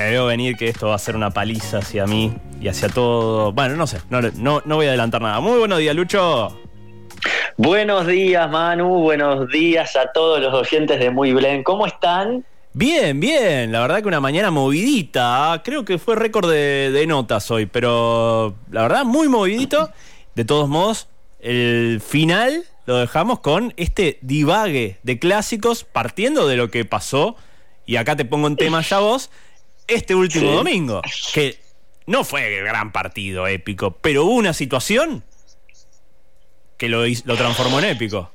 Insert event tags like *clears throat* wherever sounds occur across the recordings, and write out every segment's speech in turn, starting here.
me veo venir que esto va a ser una paliza hacia mí y hacia todo. Bueno, no sé, no, no, no voy a adelantar nada. Muy buenos días, Lucho. Buenos días, Manu. Buenos días a todos los oyentes de Muy Blen. ¿Cómo están? Bien, bien. La verdad que una mañana movidita. Creo que fue récord de, de notas hoy, pero la verdad muy movidito. De todos modos, el final lo dejamos con este divague de clásicos partiendo de lo que pasó. Y acá te pongo en tema ya vos. Este último Sí. domingo, que no fue el gran partido épico, pero hubo una situación que lo, lo transformó en épico.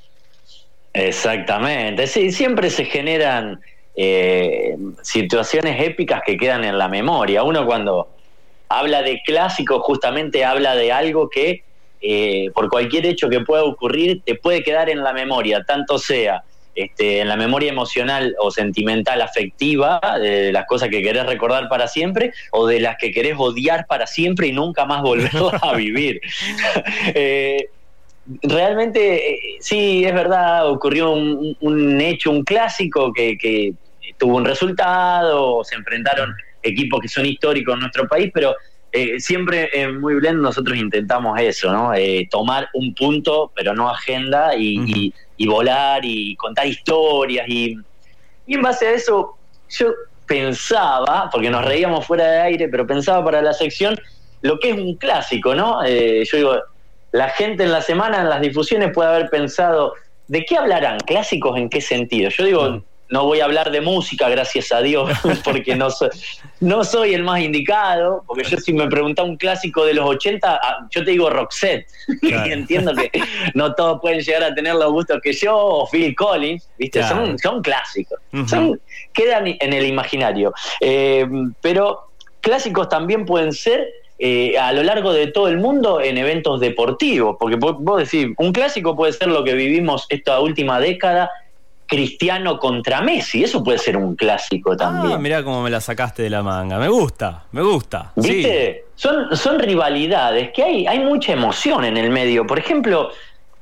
Exactamente. Sí, siempre se generan eh, situaciones épicas que quedan en la memoria. Uno cuando habla de clásico justamente habla de algo que eh, por cualquier hecho que pueda ocurrir te puede quedar en la memoria, tanto sea este, en la memoria emocional o sentimental afectiva, de las cosas que querés recordar para siempre, o de las que querés odiar para siempre y nunca más volverlas *laughs* a vivir. *laughs* Eh, realmente, eh, sí, es verdad, ocurrió un, un hecho, un clásico que, que tuvo un resultado, se enfrentaron equipos que son históricos en nuestro país, pero eh, siempre en Muy Blend nosotros intentamos eso, ¿no? Eh, tomar un punto, pero no agenda, y, y- y volar y contar historias. Y, y en base a eso, yo pensaba, porque nos reíamos fuera de aire, pero pensaba para la sección lo que es un clásico, ¿no? Eh, yo digo, la gente en la semana, en las difusiones, puede haber pensado, ¿de qué hablarán? ¿Clásicos en qué sentido? Yo digo. No voy a hablar de música, gracias a Dios, *laughs* porque no soy, no soy el más indicado, porque yo si me pregunta un clásico de los 80, ah, yo te digo Roxette, *laughs* Claro. y entiendo que no todos pueden llegar a tener los gustos que yo, o Phil Collins, ¿viste? Claro. Son, son clásicos, son, quedan en el imaginario. Eh, pero clásicos también pueden ser eh, a lo largo de todo el mundo en eventos deportivos, porque vos decís, un clásico puede ser lo que vivimos esta última década, Cristiano contra Messi, eso puede ser un clásico también. Ah, mirá cómo me la sacaste de la manga. Me gusta, me gusta. Sí. ¿Viste? Son, son rivalidades que hay, hay mucha emoción en el medio. Por ejemplo,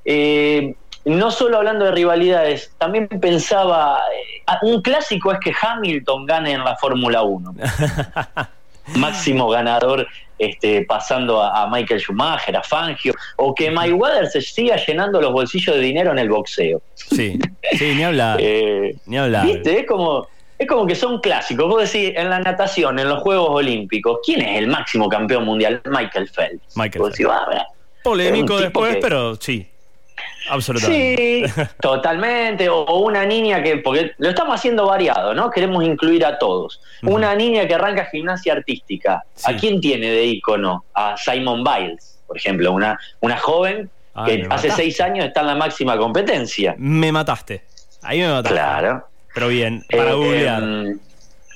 eh, no solo hablando de rivalidades, también pensaba, eh, ah, un clásico es que Hamilton gane en la Fórmula 1. *laughs* Máximo ganador este, pasando a, a Michael Schumacher, a Fangio, o que Mayweather se siga llenando los bolsillos de dinero en el boxeo. Sí, sí, ni hablar. *laughs* Eh, ni hablar. ¿Viste? Es como, es como que son clásicos. Vos decís, en la natación, en los Juegos Olímpicos, ¿quién es el máximo campeón mundial? Michael Phelps. Michael decís, "Ah, mira". Polémico después, que- pero sí. Absolutamente. Sí, *laughs* totalmente. O, o una niña que, porque lo estamos haciendo variado, ¿no? Queremos incluir a todos. Una niña que arranca gimnasia artística. Sí. ¿A quién tiene de ícono? A Simon Biles, por ejemplo. Una, una joven que hace mataste. seis años está en la máxima competencia. Me mataste. Ahí me mataste. Claro. Pero bien, para Eh, googlear. em,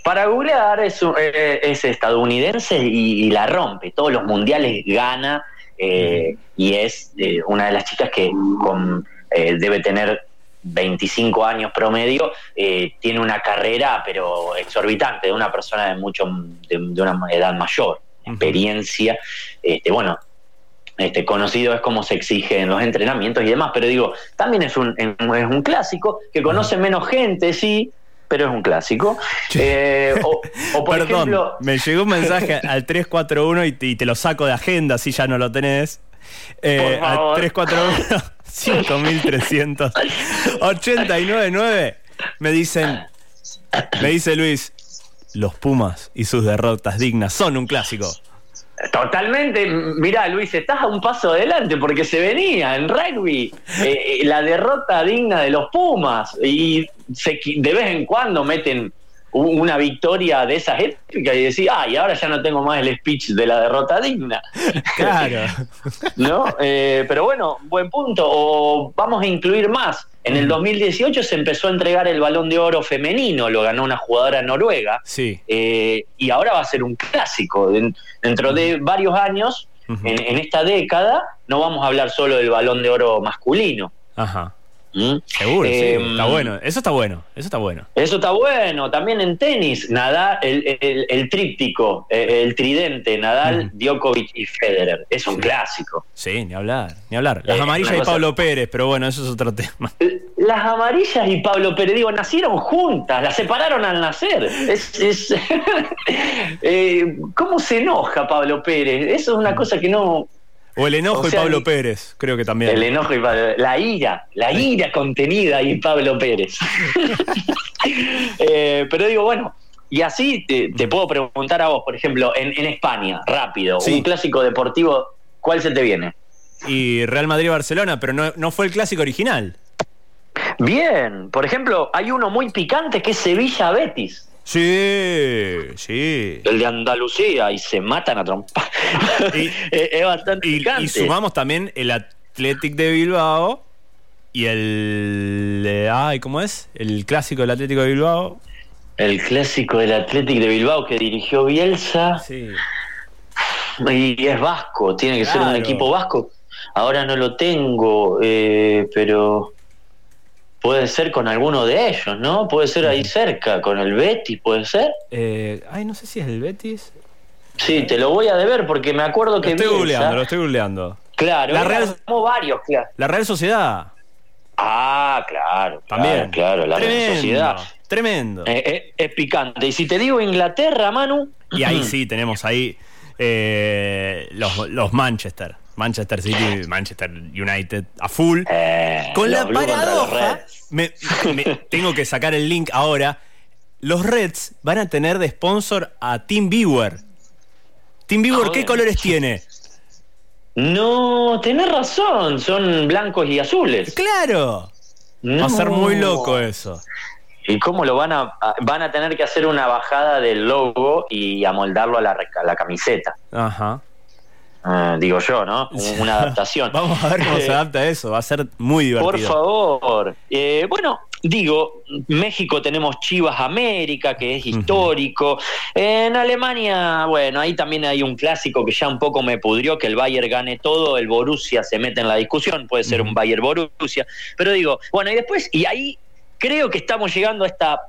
para googlear es, eh, es estadounidense y, y la rompe. Todos los mundiales gana eh, y es eh, una de las chicas que con, eh, debe tener 25 años promedio, eh, tiene una carrera pero exorbitante de una persona de mucho de, de una edad mayor, experiencia, este, bueno. Este, conocido es como se exige en los entrenamientos y demás, pero digo, también es un, es un clásico que conoce menos gente, sí, pero es un clásico. Eh, o, o, por Perdón, ejemplo, me llegó un mensaje *laughs* al 341 y te, y te lo saco de agenda si ya no lo tenés. Eh, Por al favor. 341 5300 899 me dicen me dice Luis los Pumas y sus derrotas dignas son un clásico. Totalmente, mirá Luis, estás a un paso adelante porque se venía en rugby eh, eh, la derrota digna de los Pumas y se de vez en cuando meten una victoria de esas épicas y decís, ay, ahora ya no tengo más el speech de la derrota digna. *laughs* Claro. *laughs* ¿no? Eh, pero bueno, buen punto. O vamos a incluir más. En el 2018 se empezó a entregar el balón de oro femenino, lo ganó una jugadora noruega. Sí. eh, y ahora va a ser un clásico. Den- Dentro de varios años, en, en esta década, no vamos a hablar solo del balón de oro masculino. Ajá. ¿Mm? Seguro, sí. Eh, Está bueno. Eso está bueno. Eso está bueno. Eso está bueno. También en tenis, Nadal, el, el- el tríptico, eh, el tridente, Nadal. Djokovic y Federer. Es un Sí. clásico. Sí, ni hablar. Ni hablar. Las Eh, amarillas y Pablo Pérez, pero bueno, eso es otro tema. *laughs* Las amarillas y Pablo Pérez, digo, nacieron juntas, las separaron al nacer. Es, es- *laughs* Eh, ¿Cómo se enoja Pablo Pérez? Eso es una cosa que no... O el enojo O y Pablo y- Pérez, creo que también. El enojo y Pablo- la ira, la ira contenida en Pablo Pérez. *laughs* Eh, pero digo, bueno, y así te, te puedo preguntar a vos, por ejemplo, en, en España, rápido, Sí. un clásico deportivo, ¿cuál se te viene? Y Real Madrid-Barcelona, pero no, no fue el clásico original. Bien, por ejemplo, hay uno muy picante que es Sevilla-Betis. Sí, sí. El de Andalucía y se matan a trompar. Y- *laughs* es, bastante Y, picante. y sumamos también el Athletic de Bilbao y el. eh, ay, ¿cómo es? El clásico del Atlético de Bilbao. El clásico del Athletic de Bilbao que dirigió Bielsa. Sí. Y es vasco, tiene que ser un equipo vasco. Ahora no lo tengo, eh, pero puede ser con alguno de ellos, ¿no? Puede ser ahí cerca, con el Betis, puede ser. Eh, ay, no sé si es el Betis. Sí, te lo voy a deber porque me acuerdo Lo que estoy Bielsa- googleando, lo estoy googleando. Claro, La Real- varios, claro. La Real Sociedad. Ah, claro, También. claro, claro, la Real tremendo. Sociedad. Tremendo. Eh, eh, es picante. Y si te digo Inglaterra, Manu. Y ahí *clears throat* sí tenemos ahí eh, los, los Manchester. Manchester City, Manchester United a full. Eh, Con la paradoja, Reds. me, me- *laughs* tengo que sacar el link ahora. Los Reds van a tener de sponsor a Team Viewer. Team Viewer, ¿qué Joder. colores tiene? No, tenés razón, son blancos y azules. ¡Claro! Va a ser muy loco eso. ¿Y cómo lo van a, van a tener que hacer una bajada del logo y amoldarlo a la, a la camiseta? Ajá. Ah, digo yo, ¿no? Un- Una adaptación. *laughs* Vamos a ver cómo se Eh, adapta eso. Va a ser muy divertido. Por favor. Eh, bueno, digo, México tenemos Chivas América, que es histórico. En Alemania, bueno, ahí también hay un clásico que ya un poco me pudrió, que el Bayern gane todo, el Borussia se mete en la discusión, puede ser un Bayern Borussia. Pero digo, bueno, y después, y ahí creo que estamos llegando a esta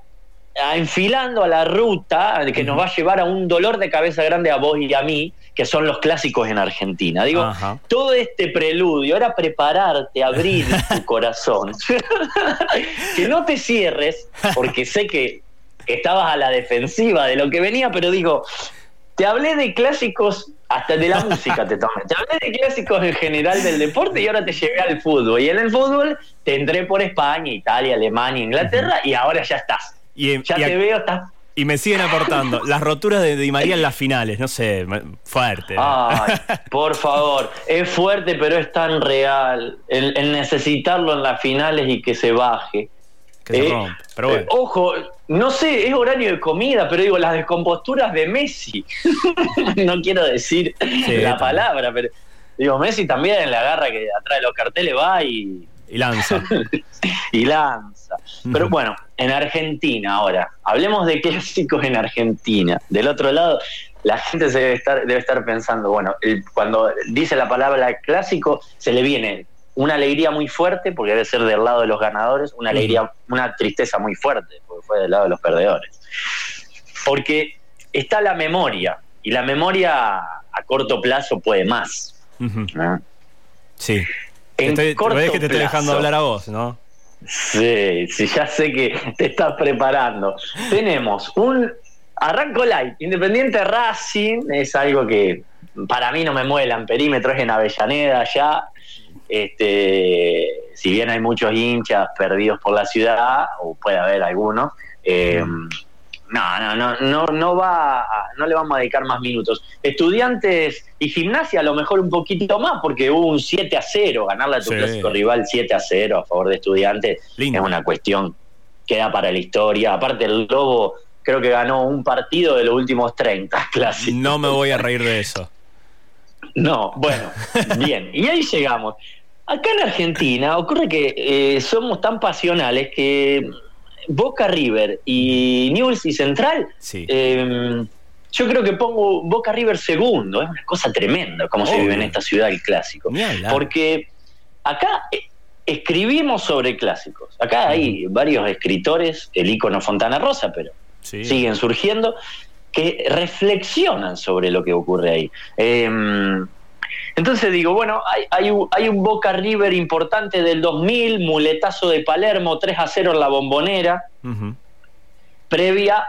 enfilando a la ruta que nos va a llevar a un dolor de cabeza grande a vos y a mí, que son los clásicos en Argentina. Digo, Ajá. todo este preludio era prepararte, abrir *laughs* tu corazón. *laughs* que no te cierres, porque sé que estabas a la defensiva de lo que venía, pero digo, te hablé de clásicos, hasta de la música te tomé. Te hablé de clásicos en general del deporte y ahora te llevé al fútbol. Y en el fútbol te entré por España, Italia, Alemania, Inglaterra y ahora ya estás. Y, Ya y- te veo, estás y me siguen aportando las roturas de Di María en las finales. No sé, fuerte. Ay, *laughs* por favor, es fuerte, pero es tan real. El, el necesitarlo en las finales y que se baje. que se Eh, rompe. Pero bueno. eh, ojo, no sé, es horario de comida, pero digo, las descomposturas de Messi. *laughs* no quiero decir la también. palabra, pero digo, Messi también la agarra que atrás de los carteles va y, Y lanza. *laughs* y lanza. Pero bueno, en Argentina ahora, hablemos de clásicos en Argentina. Del otro lado, la gente se debe estar, debe estar pensando, bueno, el- cuando dice la palabra clásico, se le viene una alegría muy fuerte, porque debe ser del lado de los ganadores, una alegría, una tristeza muy fuerte, porque fue del lado de los perdedores. Porque está la memoria, y la memoria a corto plazo puede más. Sí. En Estoy, corto ves que te estoy dejando hablar a vos, ¿no? Sí, sí, ya sé que te estás preparando. Tenemos un arranco light, Independiente Racing, es algo que para mí no me muelan, perímetro es en Avellaneda ya. Este, si bien hay muchos hinchas perdidos por la ciudad, o puede haber algunos, eh, no, no, no, no, no va, no le vamos a dedicar más minutos. Estudiantes y gimnasia a lo mejor un poquito más, porque hubo un 7 a 0, ganarle a tu Sí. clásico rival 7 a 0 a favor de estudiantes Lindo. es una cuestión que da para la historia. Aparte el Lobo creo que ganó un partido de los últimos 30 *laughs* clásicos. No me voy a reír de eso. No, bueno, *laughs* bien. Y ahí llegamos. Acá en Argentina ocurre que eh, somos tan pasionales que Boca River y Newell's y Central, Sí. eh, yo creo que pongo Boca River segundo. Es una cosa tremenda como se Obvio. vive en esta ciudad el clásico. Porque acá eh, escribimos sobre clásicos. Acá hay varios escritores, el ícono Fontana Rosa, pero Sí. siguen surgiendo, que reflexionan sobre lo que ocurre ahí. Eh, entonces digo, bueno, hay, hay un, hay un Boca River importante del 2000, muletazo de Palermo, 3 a 0 en la bombonera, previa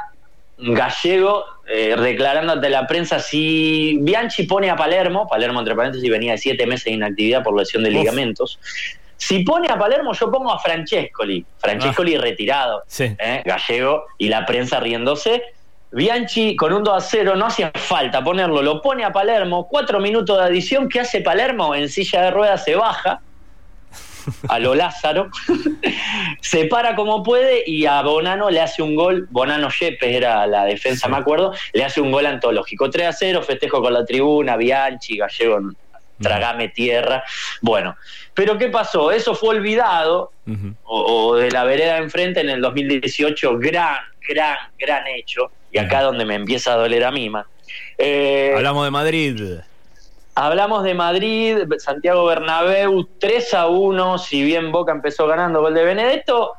Gallego eh, declarando ante la prensa si Bianchi pone a Palermo, Palermo entre paréntesis venía de siete meses de inactividad por lesión de ligamentos, si pone a Palermo yo pongo a Francescoli, Francescoli Ah. retirado, ¿eh? Gallego y la prensa riéndose. Bianchi con un 2 a 0, no hacía falta ponerlo, lo pone a Palermo, cuatro minutos de adición, ¿qué hace Palermo? En silla de ruedas se baja, a lo Lázaro, *laughs* se para como puede y a Bonano le hace un gol, Bonano Yepes era la defensa, me acuerdo, le hace un gol antológico, 3 a 0, festejo con la tribuna, Bianchi, Gallego, tragame tierra, bueno, pero ¿qué pasó? Eso fue olvidado, o, o de la vereda de enfrente en el 2018, gran, gran, gran hecho, y acá donde me empieza a doler a mí, man. Eh, Hablamos de Madrid. Hablamos de Madrid, Santiago Bernabéu, 3 a 1, si bien Boca empezó ganando gol de Benedetto,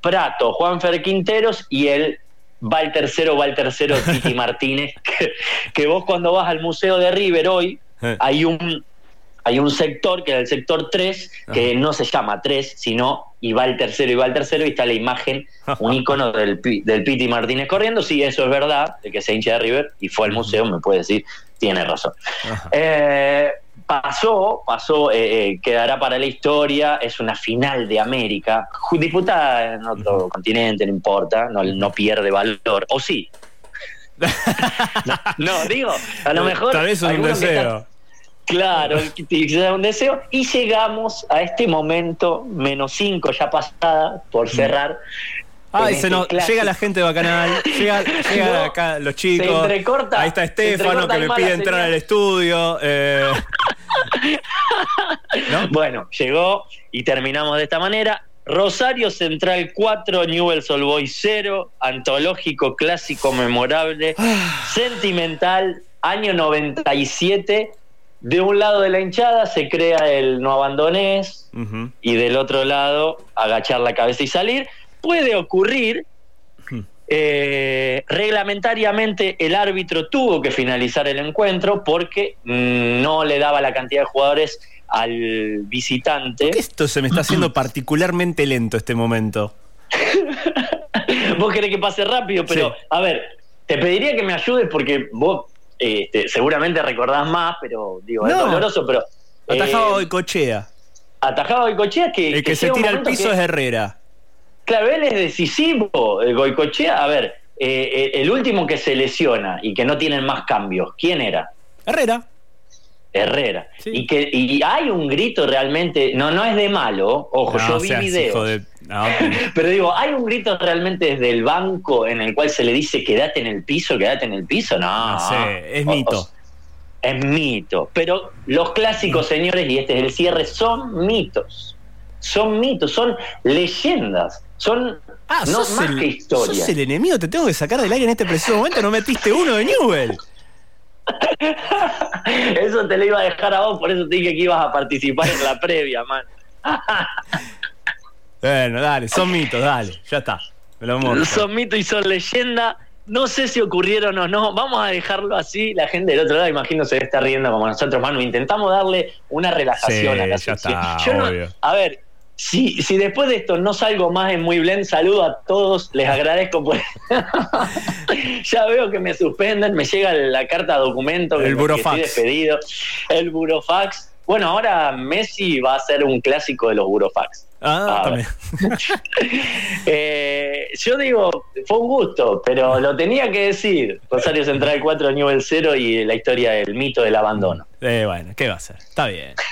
Prato, Juanfer Quinteros y el va el tercero, va el tercero Titi *laughs* Martínez, que, que vos cuando vas al Museo de River hoy, Eh. hay un hay un sector que es el sector 3, que no se llama 3, sino y va el tercero, y va el tercero, y está la imagen, un *laughs* icono del, del Piti Martínez corriendo. Sí, eso es verdad, de que se hincha de River y fue al museo, me puede decir, tiene razón. Eh, pasó, pasó, eh, eh, quedará para la historia, es una final de América, disputada en otro continente, no importa, no, no pierde valor, o sí. *laughs* no, no, digo, a lo mejor. Tal vez un alguno que deseo. Claro, un deseo. Y llegamos a este momento, menos 5 ya pasada, por cerrar. Ay, en se este nos, llega la gente de Bacanal, llega, *laughs* llega No, acá los se chicos. entrecorta, Ahí está se Estefano que me pide entrar señal. al estudio. eh, *laughs* Bueno, llegó y terminamos de esta manera. Rosario Central 4, Newell's Old Boys 0, antológico, clásico, memorable, sentimental, año 97. De un lado de la hinchada se crea el no abandonés y del otro lado agachar la cabeza y salir. Puede ocurrir, eh, reglamentariamente el árbitro tuvo que finalizar el encuentro porque no le daba la cantidad de jugadores al visitante. Esto se me está haciendo particularmente lento este momento. *laughs* vos querés que pase rápido, pero Sí. a ver, te pediría que me ayudes porque vos este, seguramente recordás más, pero digo, es No. doloroso, pero... Atajado eh, y cochea. atajado Goicochea que... El que se tira al piso que- es Herrera. Claro, él es decisivo, el Goicochea. A ver, eh, eh, el último que se lesiona y que no tienen más cambios, ¿quién era? Herrera. Herrera. Sí. Y que y hay un grito realmente, no, no es de malo, ojo, No, yo vi seas videos. hijo de- no, Pero digo, ¿hay un grito realmente desde el banco en el cual se le dice quédate en el piso, quédate en el piso? No, no sé, es mito. o- es mito. Pero los clásicos, señores, y este es el cierre, son mitos. Son mitos, son leyendas. Son Ah, no sos, más el, que historia. sos el enemigo, te tengo que sacar del aire en este preciso momento, no metiste uno de Newell. *laughs* Eso te lo iba a dejar a vos, por eso te dije que ibas a participar en la previa, man. *laughs* Bueno, dale, son mitos, dale, ya está. Me lo muerto. Son mitos y son leyenda. No sé si ocurrieron o no. Vamos a dejarlo así. La gente del otro lado, imagino, se está riendo como nosotros, Manu. Intentamos darle una relajación Sí, a la ya está, Yo no- obvio. a ver, si, si después de esto no salgo más en Muy Blend, saludo a todos. Les agradezco por. *laughs* ya veo que me suspenden. Me llega la carta de documento. El burofax. despedido. El burofax. Bueno, ahora Messi va a ser un clásico de los burofax. Ah, también. *laughs* Eh, yo digo, fue un gusto, pero lo tenía que decir. Rosario Central 4, nivel 0 y la historia del mito del abandono. Eh, bueno, ¿qué va a hacer? Está bien. *laughs*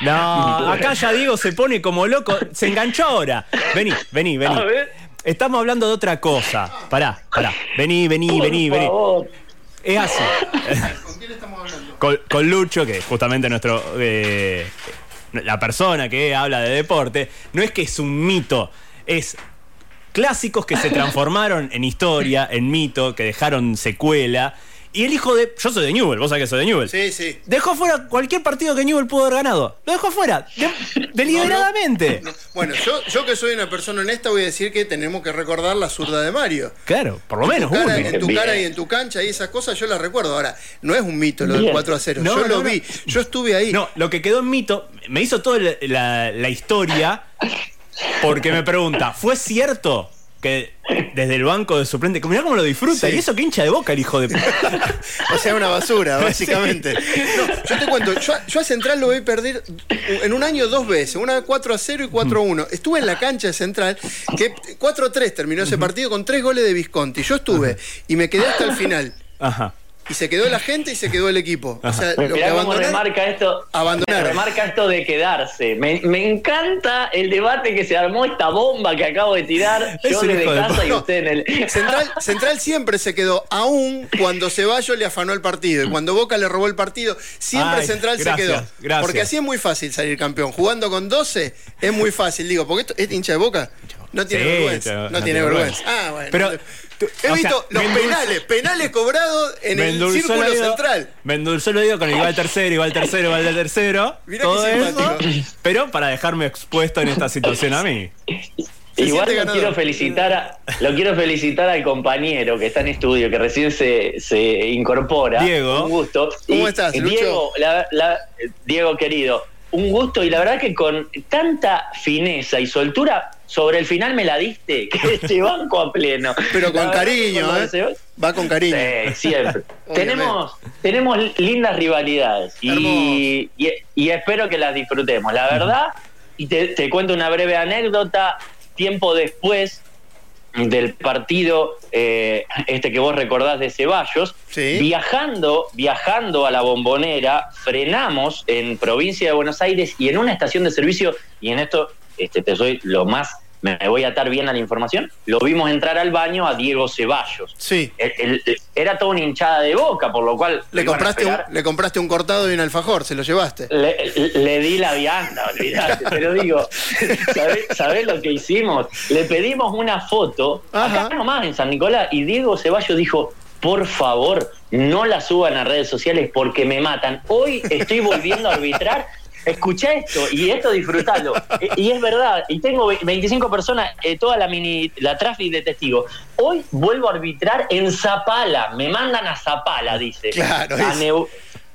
No, acá ya Diego se pone como loco. Se enganchó ahora. Vení, vení, vení. A ver. Estamos hablando de otra cosa. Pará, pará. Vení, vení, Por vení, vení. Es así. ¿Con quién estamos hablando? Con, con Lucho, que es justamente nuestro. eh, la persona que habla de deporte, no es que es un mito, es clásicos que se *laughs* transformaron en historia, en mito, que dejaron secuela. Y el hijo de. Yo soy de Newell, vos sabés que soy de Newell. Sí, sí. Dejó fuera cualquier partido que Newell pudo haber ganado. Lo dejó fuera. de- deliberadamente. Bueno, yo, yo que soy una persona honesta voy a decir que tenemos que recordar la zurda de Mario. Claro, por lo menos Tu cara- en tu cara y en tu cancha y esas cosas yo las recuerdo. Ahora, no es un mito lo del Bien. 4 a 0. No, yo no, lo no. vi, yo estuve ahí. No, lo que quedó en mito, me hizo toda la, la- la historia porque me pregunta, ¿fue cierto que desde el banco de suplente, mirá cómo lo disfruta, Sí. y eso que hincha de boca el hijo de... *laughs* O sea, una basura, *laughs* básicamente. No, yo te cuento, yo, yo a Central lo vi perder en un año dos veces, una 4 a 0 y 4 a 1. Estuve en la cancha de Central, que 4 a 3 terminó ese partido con tres goles de Visconti. Yo estuve y me quedé hasta el final. Ajá. Y se quedó la gente y se quedó el equipo. O sea, lo que abandonaron- remarca esto, abandonaron. remarca esto de quedarse. Me, me encanta el debate que se armó, esta bomba que acabo de tirar *laughs* Es yo desde de casa y No, usted en el... *laughs* Central, Central siempre se quedó, aún cuando Ceballos le afanó el partido y cuando Boca le robó el partido, siempre Ay, Central gracias, se quedó. gracias. Porque así es muy fácil salir campeón. Jugando con 12 es muy fácil, digo, porque esto, este hincha de Boca no tiene Sí, vergüenza. no No, tiene tiene vergüenza. vergüenza. Ah, bueno. Pero, tú- He sea, visto los penales, penales cobrados en el círculo el oído- central. Me endulzó el oído con igual *laughs* tercero, igual tercero, igual de tercero. Mirá todo qué eso, pero para dejarme expuesto en esta situación a mí. Se Igual lo ganador. quiero felicitar a, lo quiero felicitar al compañero que está en estudio, que recién se, se incorpora. Diego. Un gusto. ¿Cómo Y, estás, Lucho? Diego, la- la- Diego querido, un gusto y la verdad que con tanta fineza y soltura, sobre el final me la diste, *laughs* que te banco a pleno. Pero con cariño, ¿eh? se- Va con cariño. Sí, siempre. *laughs* tenemos, tenemos lindas rivalidades y, y, y espero que las disfrutemos. La verdad, y te, te cuento una breve anécdota, tiempo después del partido eh, este que vos recordás de Ceballos, Sí. viajando, viajando a la bombonera, frenamos en provincia de Buenos Aires y en una estación de servicio, y en esto este, te soy lo más, me voy a atar bien a la información, lo vimos entrar al baño a Diego Ceballos. Sí. El- el- era toda una hinchada de boca, por lo cual Le lo compraste, un, le compraste un cortado y un alfajor, se lo llevaste. Le, le di la vianda, olvidate. *laughs* Pero digo, ¿sabés, sabés lo que hicimos? Le pedimos una foto, Ajá. acá nomás en San Nicolás, y Diego Ceballos dijo, por favor, no la suban a redes sociales porque me matan. Hoy estoy volviendo a arbitrar. Escucha esto y esto disfrutalo. *laughs* Y, y es verdad, y tengo ve- 25 personas, eh, toda la mini, la traffic de testigos. Hoy vuelvo a arbitrar en Zapala, me mandan a Zapala, dice. Claro, A es- Neu-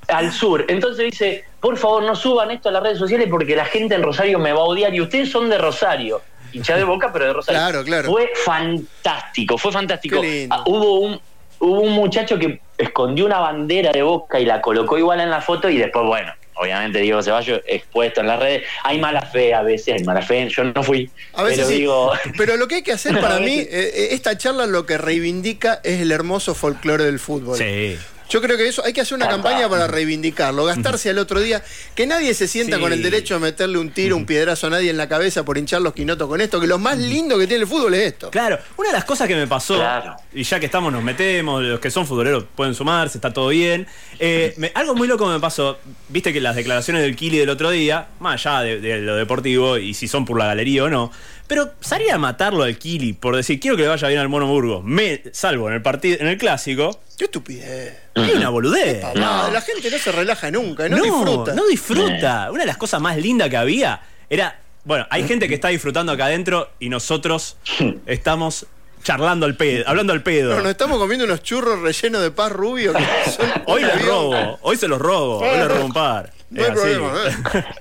al sur. Entonces dice, por favor no suban esto a las redes sociales porque la gente en Rosario me va a odiar y ustedes son de Rosario. Hincha de boca, pero de Rosario. Claro, claro. Fue fantástico, fue fantástico. Ah, hubo un hubo un muchacho que escondió una bandera de boca y la colocó igual en la foto y después, bueno, obviamente Diego Ceballos expuesto en las redes. Hay mala fe a veces, hay mala fe. Yo no fui, A veces pero sí. digo... Pero lo que hay que hacer *laughs* para mí, eh, eh, esta charla lo que reivindica es el hermoso folclore del fútbol. Sí. Yo creo que eso hay que hacer una campaña para reivindicarlo, gastarse al otro día, que nadie se sienta Sí. con el derecho de meterle un tiro, un piedrazo a nadie en la cabeza por hinchar los quinotos con esto, que lo más lindo que tiene el fútbol es esto. Claro, una de las cosas que me pasó, Claro. y ya que estamos, nos metemos, los que son futboleros pueden sumarse, está todo bien. eh, me- algo muy loco me pasó, viste que las declaraciones del Kili del otro día, más allá de, de lo deportivo y si son por la galería o no, pero salir a matarlo al Kili por decir quiero que le vaya bien al Mono Burgos, me salvo en el partido, en el clásico, Qué estupidez. es una boludez. Papá, La gente no se relaja nunca, no, no, disfruta. no disfruta. Una de las cosas más lindas que había era. Bueno, hay gente que está disfrutando acá adentro y nosotros *laughs* estamos charlando al pedo, hablando al pedo. No, nos estamos comiendo unos churros rellenos de paz rubio que *laughs* son Hoy avión. robo, hoy se los robo, hoy les robo un par. No hay problema, ¿eh? *laughs*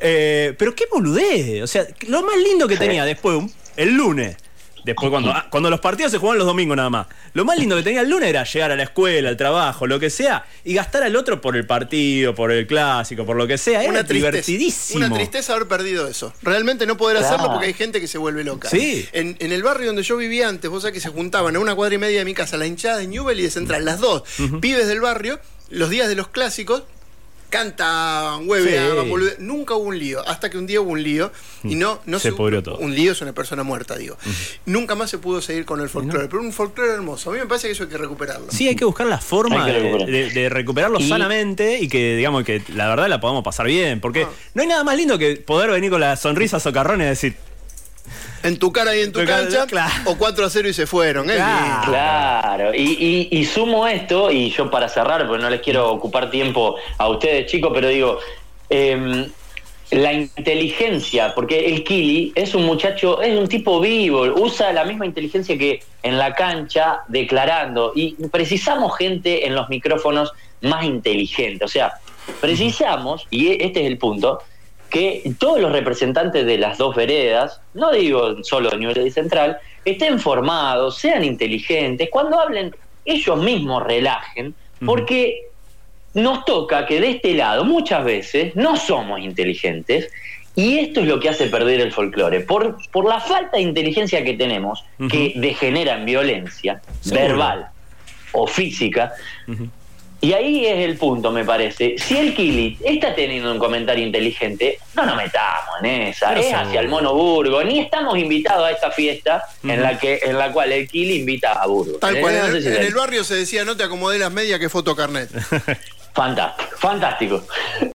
Eh, pero qué boludez. O sea, lo más lindo que tenía después, el lunes. Después, cuando, ah, cuando los partidos se jugaban los domingos nada más. Lo más lindo que tenía el lunes era llegar a la escuela, al trabajo, lo que sea, y gastar al otro por el partido, por el clásico, por lo que sea. Era Una tristeza, divertidísimo. una tristeza haber perdido eso. Realmente no poder hacerlo Claro. porque hay gente que se vuelve loca. Sí. En, en el barrio donde yo vivía antes, vos sabés que se juntaban a una cuadra y media de mi casa, la hinchada de Newell y de Central, las dos, pibes del barrio, los días de los clásicos, cantaban, hueveaban, Sí. bolude- nunca hubo un lío, hasta que un día hubo un lío y no, no Se pudrió todo. Un lío es una persona muerta, digo. Nunca más se pudo seguir con el folclore, pero un folclore hermoso. A mí me parece que eso hay que recuperarlo. Sí, hay que buscar la forma de, de- de recuperarlo Y- sanamente y que, digamos, que la verdad la podamos pasar bien. Porque Ah. no hay nada más lindo que poder venir con la sonrisa socarrón y decir, En tu cara y en tu cancha, claro. o 4 a 0 y se fueron. es Claro. y, y- y sumo esto, y yo para cerrar, porque no les quiero ocupar tiempo a ustedes chicos, pero digo, em, la inteligencia, porque el Kili es un muchacho, es un tipo vivo, usa la misma inteligencia que en la cancha declarando, y precisamos gente en los micrófonos más inteligente, o sea, precisamos, y este es el punto, que todos los representantes de las dos veredas, no digo solo de Newell y Central, estén formados, sean inteligentes, cuando hablen ellos mismos relajen, porque nos toca que de este lado muchas veces no somos inteligentes y esto es lo que hace perder el folclore. Por, por la falta de inteligencia que tenemos, que degenera en violencia verbal o física, y ahí es el punto, me parece. Si el Kili está teniendo un comentario inteligente, no nos metamos en esa. es hacia el mono Burgo. Ni estamos invitados a esta fiesta en la que en la cual el Kili invita a Burgo. Tal cual. en, el barrio se decía, no te acomodé las medias que fotocarnet. fantástico, fantástico.